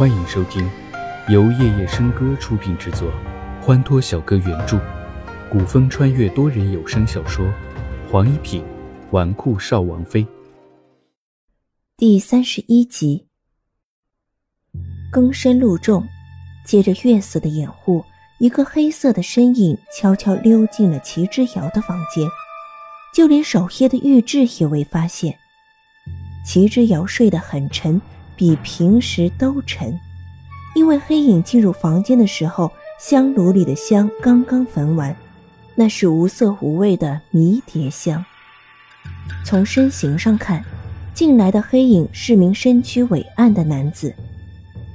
欢迎收听由夜夜笙歌出品制作，欢脱小哥原著，古风穿越多人有声小说《黄一品纨绔少王妃》第三十一集。更深露重，借着月色的掩护，一个黑色的身影悄悄溜进了齐之遥的房间，就连守夜的玉质也未发现。齐之遥睡得很沉。比平时都沉，因为黑影进入房间的时候，香炉里的香刚刚焚完，那是无色无味的迷迭香。从身形上看，进来的黑影是名身躯伟岸的男子，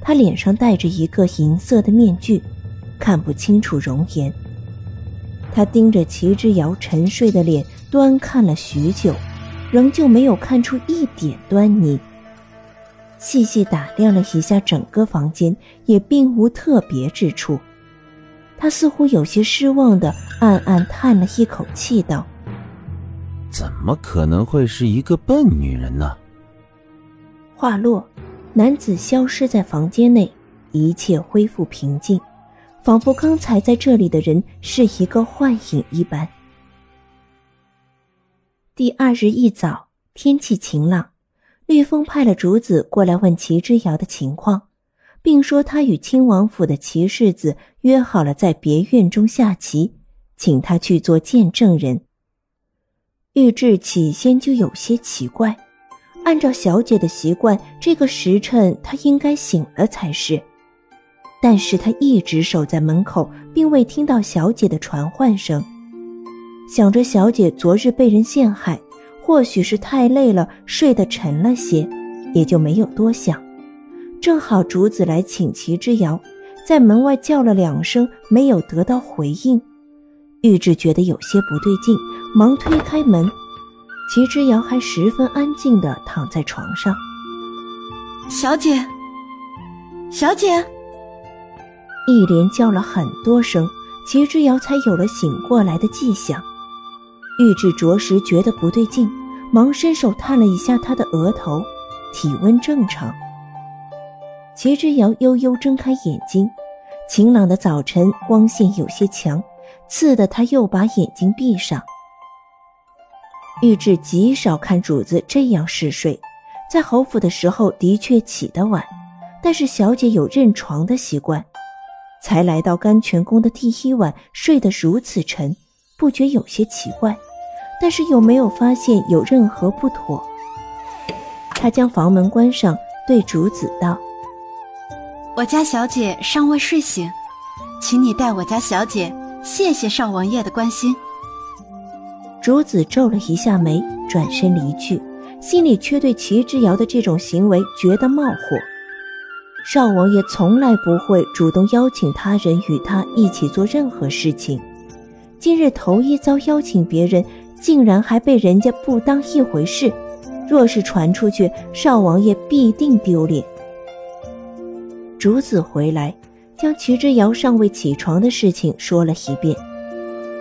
他脸上戴着一个银色的面具，看不清楚容颜。他盯着齐之遥沉睡的脸端看了许久，仍旧没有看出一点端倪。细细打量了一下整个房间，也并无特别之处。他似乎有些失望的暗暗叹了一口气，道：“怎么可能会是一个笨女人呢？”话落，男子消失在房间内，一切恢复平静，仿佛刚才在这里的人是一个幻影一般。第二日一早，天气晴朗。绿风派了主子过来问齐之遥的情况，并说他与亲王府的齐世子约好了在别院中下棋，请他去做见证人。玉质起先就有些奇怪，按照小姐的习惯，这个时辰她应该醒了才是，但是他一直守在门口，并未听到小姐的传唤声，想着小姐昨日被人陷害。或许是太累了，睡得沉了些，也就没有多想。正好竹子来请齐之遥，在门外叫了两声，没有得到回应。玉质觉得有些不对劲，忙推开门。齐之遥还十分安静地躺在床上。小姐，小姐，一连叫了很多声，齐之遥才有了醒过来的迹象。玉质着实觉得不对劲，忙伸手探了一下他的额头，体温正常。齐之遥悠悠睁开眼睛，晴朗的早晨光线有些强，刺得他又把眼睛闭上。玉质极少看主子这样嗜睡，在侯府的时候的确起得晚，但是小姐有认床的习惯，才来到甘泉宫的第一晚睡得如此沉，不觉有些奇怪。但是又没有发现有任何不妥。他将房门关上，对竹子道：“我家小姐尚未睡醒，请你代我家小姐谢谢少王爷的关心。”竹子皱了一下眉，转身离去，心里却对齐之遥的这种行为觉得冒火。少王爷从来不会主动邀请他人与他一起做任何事情，今日头一遭邀请别人。竟然还被人家不当一回事，若是传出去，少王爷必定丢脸。竹子回来，将齐之遥尚未起床的事情说了一遍。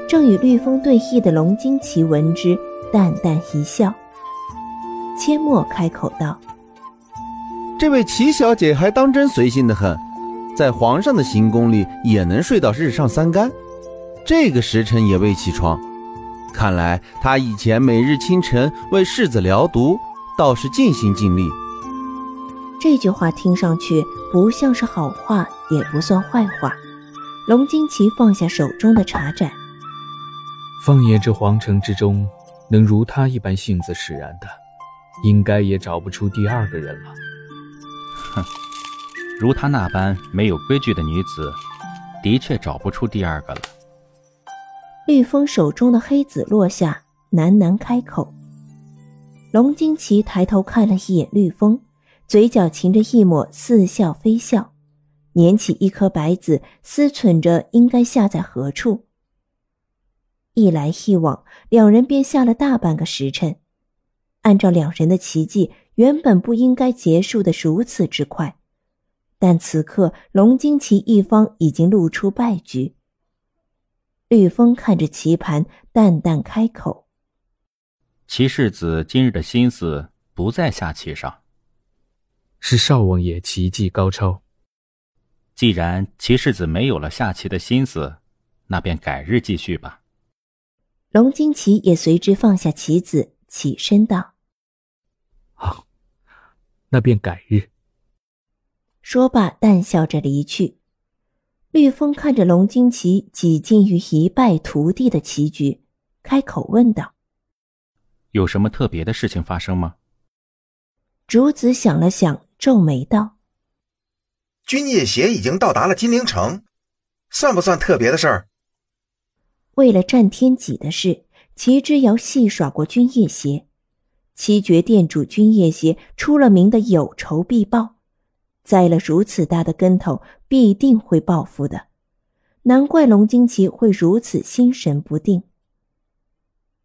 正与绿风对弈的龙金奇闻之，淡淡一笑。阡陌开口道：“这位齐小姐还当真随性的很，在皇上的行宫里也能睡到日上三竿，这个时辰也未起床。”看来他以前每日清晨为世子疗毒，倒是尽心尽力。这句话听上去不像是好话，也不算坏话。龙金奇放下手中的茶盏，放眼这皇城之中，能如他一般性子使然的，应该也找不出第二个人了。哼，如他那般没有规矩的女子，的确找不出第二个了。绿风手中的黑子落下，喃喃开口。龙惊奇抬头看了一眼绿风，嘴角噙着一抹似笑非笑，捻起一颗白子，思忖着应该下在何处。一来一往，两人便下了大半个时辰。按照两人的奇迹，原本不应该结束的如此之快，但此刻龙惊奇一方已经露出败局。绿风看着棋盘，淡淡开口：“齐世子今日的心思不在下棋上，是少王爷棋技高超，既然齐世子没有了下棋的心思，那便改日继续吧。龙金奇也随之放下棋子，起身道：“好，那便改日。”说罢，淡笑着离去。绿风看着龙金奇几近于一败涂地的棋局，开口问道：“有什么特别的事情发生吗？”竹子想了想，皱眉道：“军夜邪已经到达了金陵城，算不算特别的事儿？”为了战天戟的事，齐之遥戏耍过军夜邪。七绝殿主军夜邪出了名的有仇必报。栽了如此大的跟头，必定会报复的。难怪龙金奇会如此心神不定。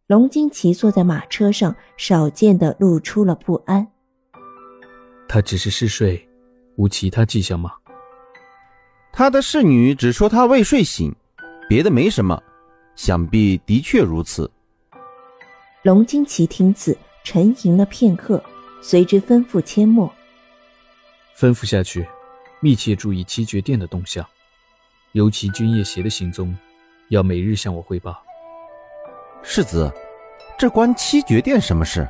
龙金奇坐在马车上，少见的露出了不安。他只是嗜睡，无其他迹象吗？他的侍女只说他未睡醒，别的没什么。想必的确如此。龙金奇听此，沉吟了片刻，随之吩咐阡陌。吩咐下去，密切注意七绝殿的动向，尤其君夜邪的行踪，要每日向我汇报。世子，这关七绝殿什么事？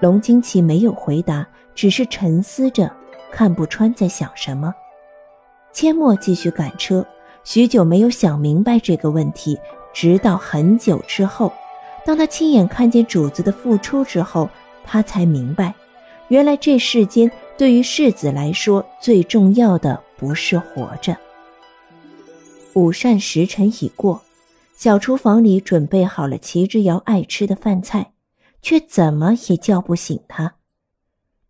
龙金奇没有回答，只是沉思着，看不穿在想什么。阡陌继续赶车，许久没有想明白这个问题，直到很久之后，当他亲眼看见主子的付出之后，他才明白，原来这世间。对于世子来说，最重要的不是活着。午膳时辰已过，小厨房里准备好了齐之遥爱吃的饭菜，却怎么也叫不醒他。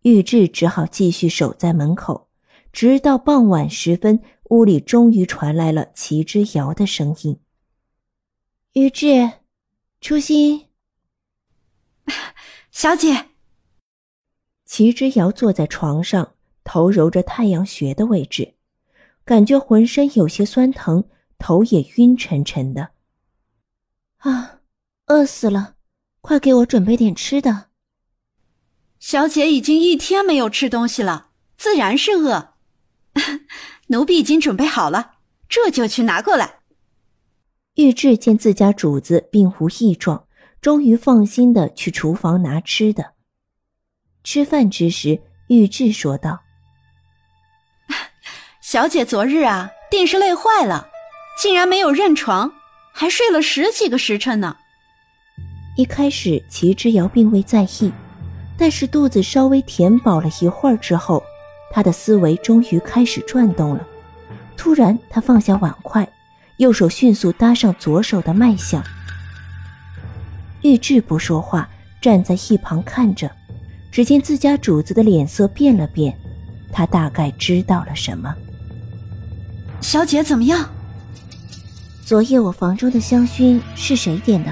玉志只好继续守在门口，直到傍晚时分，屋里终于传来了齐之遥的声音：“玉志，初心，小姐。”齐之遥坐在床上，头揉着太阳穴的位置，感觉浑身有些酸疼，头也晕沉沉的。啊，饿死了！快给我准备点吃的。小姐已经一天没有吃东西了，自然是饿。奴婢已经准备好了，这就去拿过来。玉质见自家主子并无异状，终于放心的去厨房拿吃的。吃饭之时，玉质说道：“ 小姐昨日啊，定是累坏了，竟然没有认床，还睡了十几个时辰呢。”一开始，齐之遥并未在意，但是肚子稍微填饱了一会儿之后，他的思维终于开始转动了。突然，他放下碗筷，右手迅速搭上左手的脉象。玉质不说话，站在一旁看着。只见自家主子的脸色变了变，他大概知道了什么。小姐怎么样？昨夜我房中的香薰是谁点的？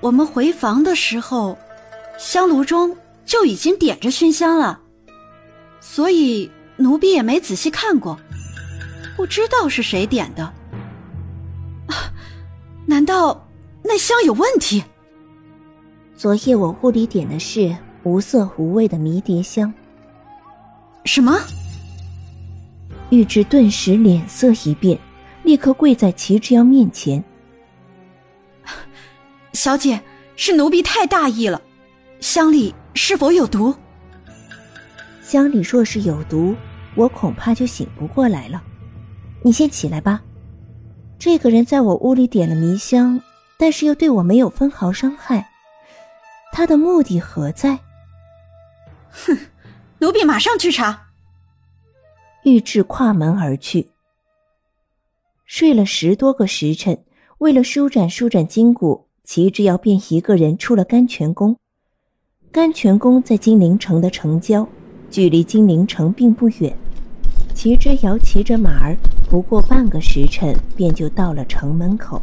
我们回房的时候，香炉中就已经点着熏香了，所以奴婢也没仔细看过，不知道是谁点的。啊，难道那香有问题？昨夜我屋里点的是无色无味的迷迭香。什么？玉芝顿时脸色一变，立刻跪在齐之阳面前。小姐，是奴婢太大意了，香里是否有毒？香里若是有毒，我恐怕就醒不过来了。你先起来吧。这个人在我屋里点了迷香，但是又对我没有分毫伤害。他的目的何在？哼，奴婢马上去查。玉质跨门而去。睡了十多个时辰，为了舒展舒展筋骨，齐之遥便一个人出了甘泉宫。甘泉宫在金陵城的城郊，距离金陵城并不远。齐之遥骑着马儿，不过半个时辰，便就到了城门口。